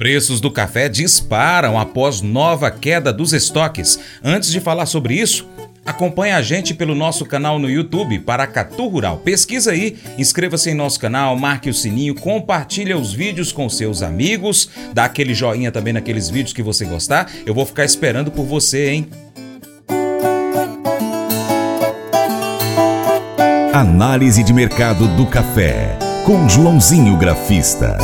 Preços do café disparam após nova queda dos estoques. Antes de falar sobre isso, acompanhe a gente pelo nosso canal no YouTube Paracatu Rural. Pesquisa aí, inscreva-se em nosso canal, marque o sininho, compartilhe os vídeos com seus amigos, dá aquele joinha também naqueles vídeos que você gostar. Eu vou ficar esperando por você, hein? Análise de mercado do café com Joãozinho Grafista.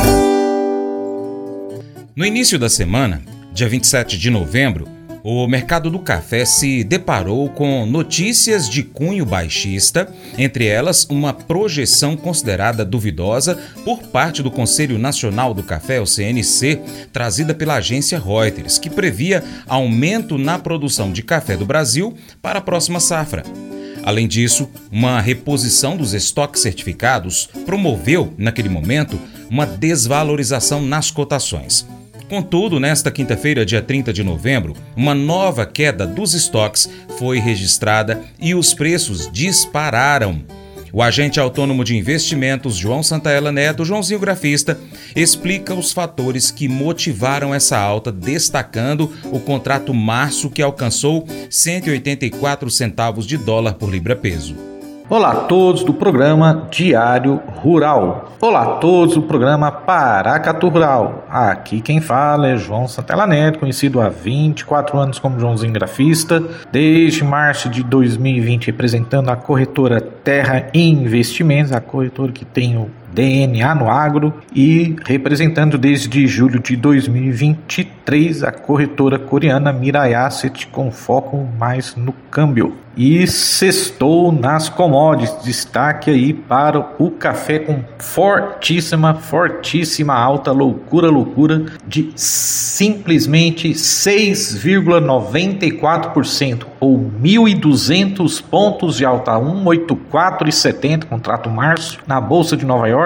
No início da semana, dia 27 de novembro, o mercado do café se deparou com notícias de cunho baixista, entre elas uma projeção considerada duvidosa por parte do Conselho Nacional do Café, o CNC, trazida pela agência Reuters, que previa aumento na produção de café do Brasil para a próxima safra. Além disso, uma reposição dos estoques certificados promoveu, naquele momento, uma desvalorização nas cotações. Contudo, nesta quinta-feira, dia 30 de novembro, uma nova queda dos estoques foi registrada e os preços dispararam. O agente autônomo de investimentos João Santaella Neto, Joãozinho Grafista, explica os fatores que motivaram essa alta, destacando o contrato março que alcançou 184 centavos de dólar por libra-peso. Olá a todos do programa Diário Rural. Olá a todos do programa Paracatu Rural. Aqui quem fala é João Santella Neto, conhecido há 24 anos como Joãozinho Grafista, desde março de 2020 representando a corretora Terra Investimentos, a corretora que tem o DNA no agro e representando desde julho de 2023 a corretora coreana Mirai Asset com foco mais no câmbio. E sextou nas commodities, destaque aí para o café com fortíssima, fortíssima alta, loucura, loucura de simplesmente 6,94% ou 1.200 pontos de alta, 184,70 contrato março na bolsa de Nova York.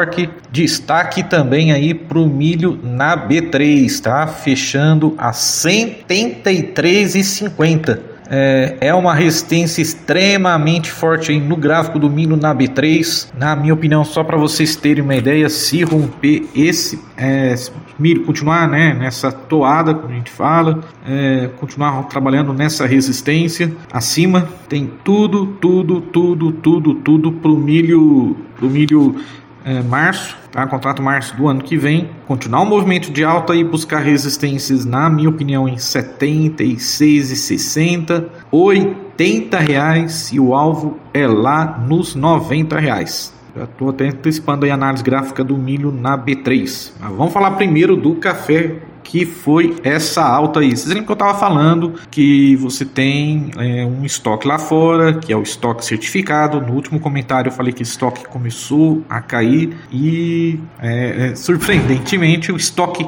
Destaque também aí para o milho na B3, tá? Fechando a 173,50 é, é uma resistência extremamente forte no gráfico do milho na B3. Na minha opinião, só para vocês terem uma ideia, se romper esse é, milho, continuar né, nessa toada, como a gente fala, é, continuar trabalhando nessa resistência acima, tem tudo, tudo, tudo, tudo, tudo para o milho, pro milho é, março, tá? contrato março do ano que vem, continuar o movimento de alta e buscar resistências, na minha opinião, em 76,60, 80 reais e o alvo é lá nos 90 reais. Já estou até antecipando a análise gráfica do milho na B3. Mas vamos falar primeiro do café que foi essa alta aí. Vocês lembram que eu estava falando que você tem é, um estoque lá fora, que é o estoque certificado. No último comentário eu falei que estoque começou a cair e, é, é, surpreendentemente, o estoque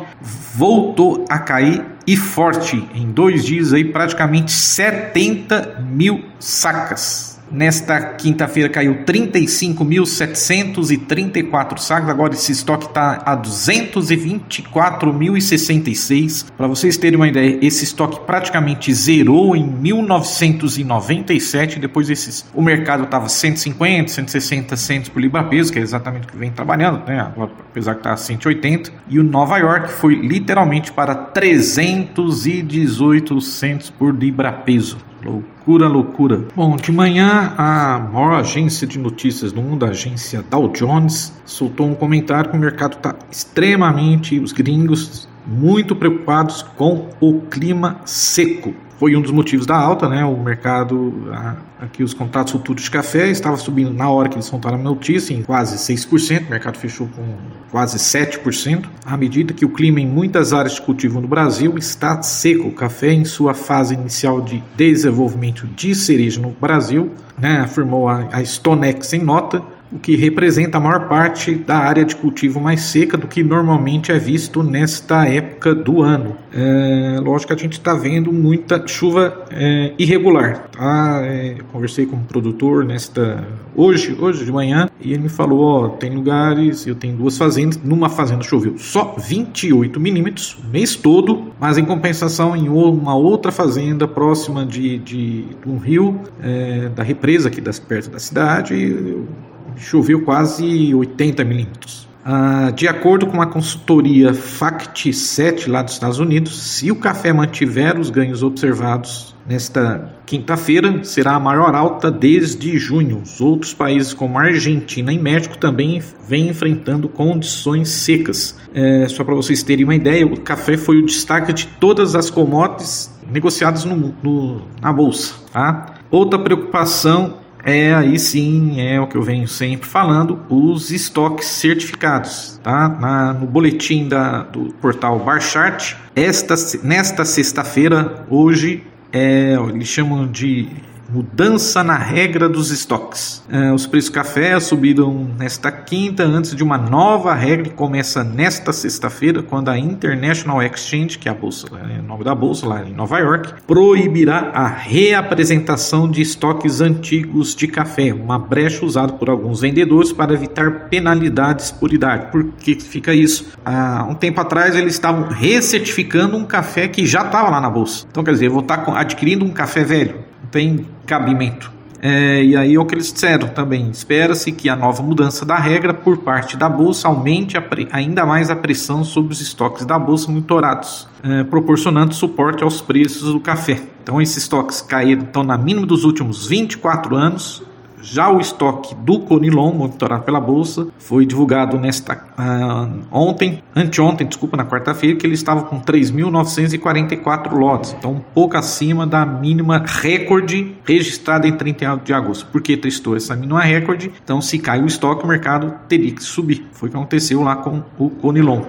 voltou a cair e forte. Em dois dias aí, praticamente 70 mil sacas. Nesta quinta-feira caiu 35.734 sacos. Agora esse estoque está a 224.066. Para vocês terem uma ideia, esse estoque praticamente zerou em 1997. Depois esses, o mercado estava 150, 160 centos por libra peso, que é exatamente o que vem trabalhando, né? Agora, apesar que está a 180. E o Nova York foi literalmente para 318 centos por libra peso. Loucura, loucura. Bom, de manhã a maior agência de notícias do mundo, a agência Dow Jones, soltou um comentário que o mercado está extremamente, os gringos, muito preocupados com o clima seco foi um dos motivos da alta, né? O mercado, aqui os contratos futuros de café estava subindo na hora que eles soltaram a notícia em quase 6%, o mercado fechou com quase 7%, à medida que o clima em muitas áreas de cultivo no Brasil está seco. O café em sua fase inicial de desenvolvimento de cereja no Brasil, né? Afirmou a, a Stonex em nota o que representa a maior parte da área de cultivo mais seca do que normalmente é visto nesta época do ano. É, lógico que a gente está vendo muita chuva é, irregular. Tá? É, conversei com um produtor nesta hoje, hoje de manhã, e ele me falou: ó, tem lugares, eu tenho duas fazendas, numa fazenda choveu só 28 milímetros o mês todo, mas em compensação em uma outra fazenda próxima de, de, um rio, é, da represa aqui das, perto da cidade, choveu quase 80 milímetros. Ah, de acordo com a consultoria FactSet lá dos Estados Unidos, se o café mantiver os ganhos observados nesta quinta-feira, será a maior alta desde junho. Os outros países, como Argentina e México, também vêm enfrentando condições secas. É, só para vocês terem uma ideia, o café foi o destaque de todas as commodities negociadas no, no, na bolsa. Tá? Outra preocupação é aí sim, é o que eu venho sempre falando, os estoques certificados. Tá? Na, no boletim da, do portal Barchart, esta, nesta sexta-feira, hoje, é, eles chamam de mudança na regra dos estoques. É, os preços do café subiram nesta quinta antes de uma nova regra que começa nesta sexta-feira, quando a International Exchange, que é a bolsa, é o nome da bolsa lá em Nova York, proibirá a reapresentação de estoques antigos de café, uma brecha usada por alguns vendedores para evitar penalidades por idade. Por que fica isso? Há um tempo atrás eles estavam recertificando um café que já estava lá na bolsa. Então, quer dizer, eu vou estar adquirindo um café velho tem cabimento. É, e aí é o que eles disseram também. Espera-se que a nova mudança da regra por parte da Bolsa aumente ainda mais a pressão sobre os estoques da Bolsa monitorados, é, proporcionando suporte aos preços do café. Então esses estoques caíram estão na mínima dos últimos 24 anos, já o estoque do Conilon, monitorado pela Bolsa, foi divulgado nesta uh, ontem, anteontem, desculpa, na quarta-feira, que ele estava com 3.944 lotes, então um pouco acima da mínima recorde registrada em 31 de agosto. Por que testou essa mínima recorde? Então, se cai o estoque, o mercado teria que subir. Foi o que aconteceu lá com o Conilon.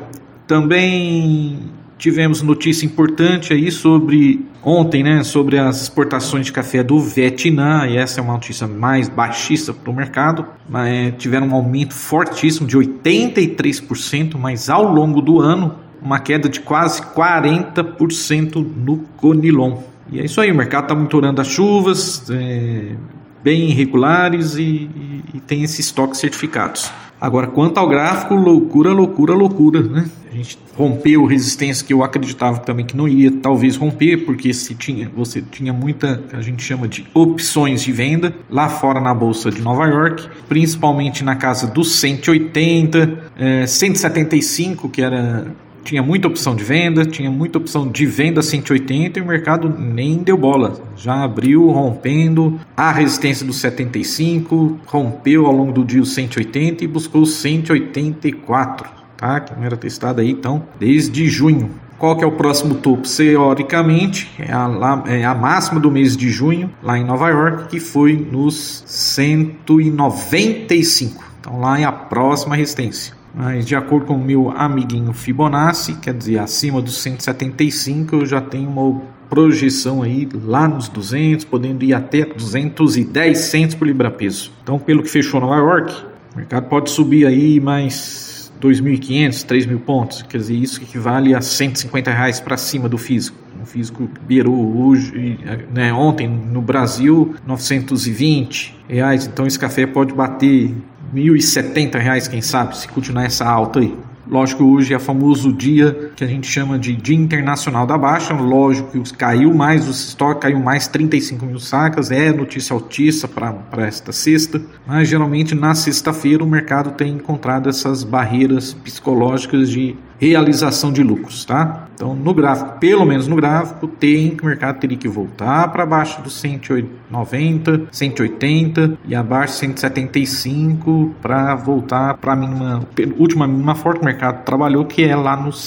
Também tivemos notícia importante aí sobre ontem, né, sobre as exportações de café do Vietnã, e essa é uma notícia mais baixista para o mercado, mas é, tiveram um aumento fortíssimo de 83%, mas ao longo do ano uma queda de quase 40% no Conilon. E é isso aí, o mercado está monitorando as chuvas, é, bem irregulares e, e, e tem esses estoques certificados. Agora, quanto ao gráfico, loucura, loucura, loucura, né? A gente rompeu resistência que eu acreditava também que não ia talvez romper, porque se tinha, você tinha muita, a gente chama de opções de venda lá fora na bolsa de Nova York, principalmente na casa dos 180, é, 175, que era tinha muita opção de venda, tinha muita opção de venda 180 e o mercado nem deu bola. Já abriu rompendo a resistência dos 75, rompeu ao longo do dia os 180 e buscou 184, tá? Que não era testado aí então desde junho. Qual que é o próximo topo? Teoricamente, é a, é a máxima do mês de junho, lá em Nova York, que foi nos 195. Então lá é a próxima resistência. Mas de acordo com o meu amiguinho Fibonacci, quer dizer, acima dos 175, eu já tenho uma projeção aí lá nos 200, podendo ir até 210 centos por libra peso. Então, pelo que fechou Nova York, o mercado pode subir aí mais 2.500, 3.000 pontos. Quer dizer, isso equivale a 150 reais para cima do físico. O físico beirou hoje, né, ontem no Brasil, 920 reais. Então, esse café pode bater 1.070 reais, quem sabe, se continuar essa alta aí. Lógico hoje é famoso dia que a gente chama de Dia Internacional da Baixa. Lógico que caiu mais o estoque, caiu mais 35 mil sacas. É notícia altíssima para esta sexta. Mas geralmente na sexta-feira o mercado tem encontrado essas barreiras psicológicas de realização de lucros, tá? Então, no gráfico, pelo menos no gráfico, tem que o mercado teria que voltar para baixo dos 190, 180 e abaixo de 175 para voltar para a mínima, última mínima forte que o mercado trabalhou, que é lá nos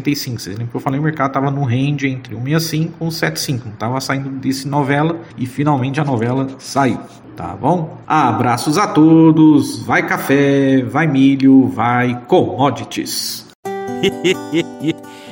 165. Vocês lembram que eu falei, o mercado estava no range entre 165 e 175, não estava saindo desse novela e finalmente a novela saiu. Tá bom? Abraços a todos, vai café, vai milho, vai commodities.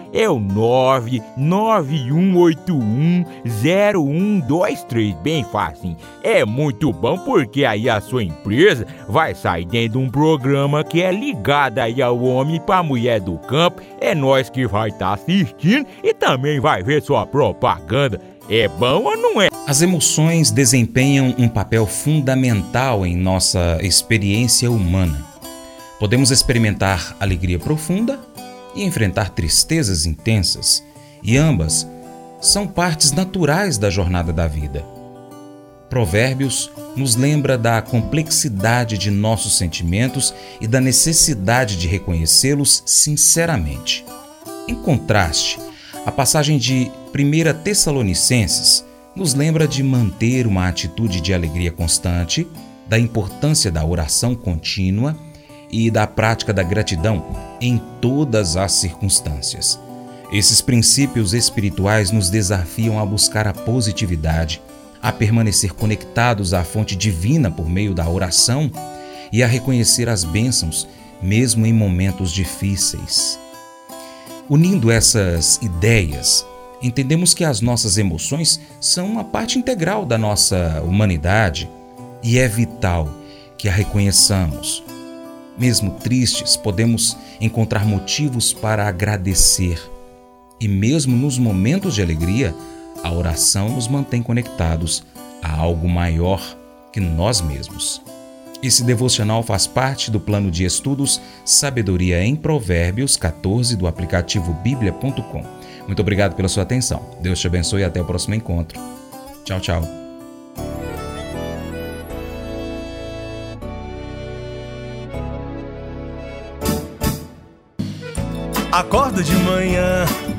é o 991810123, bem fácil. É muito bom porque aí a sua empresa vai sair dentro de um programa que é ligado aí ao homem para mulher do campo. É nós que vai estar tá assistindo e também vai ver sua propaganda. É bom ou não é? As emoções desempenham um papel fundamental em nossa experiência humana. Podemos experimentar alegria profunda e enfrentar tristezas intensas, e ambas são partes naturais da jornada da vida. Provérbios nos lembra da complexidade de nossos sentimentos e da necessidade de reconhecê-los sinceramente. Em contraste, a passagem de 1 Tessalonicenses nos lembra de manter uma atitude de alegria constante, da importância da oração contínua e da prática da gratidão em todas as circunstâncias. Esses princípios espirituais nos desafiam a buscar a positividade, a permanecer conectados à fonte divina por meio da oração e a reconhecer as bênçãos, mesmo em momentos difíceis. Unindo essas ideias, entendemos que as nossas emoções são uma parte integral da nossa humanidade e é vital que a reconheçamos. Mesmo tristes, podemos encontrar motivos para agradecer. E mesmo nos momentos de alegria, a oração nos mantém conectados a algo maior que nós mesmos. Esse devocional faz parte do plano de estudos Sabedoria em Provérbios 14 do aplicativo bíblia.com. Muito obrigado pela sua atenção. Deus te abençoe e até o próximo encontro. Tchau, tchau.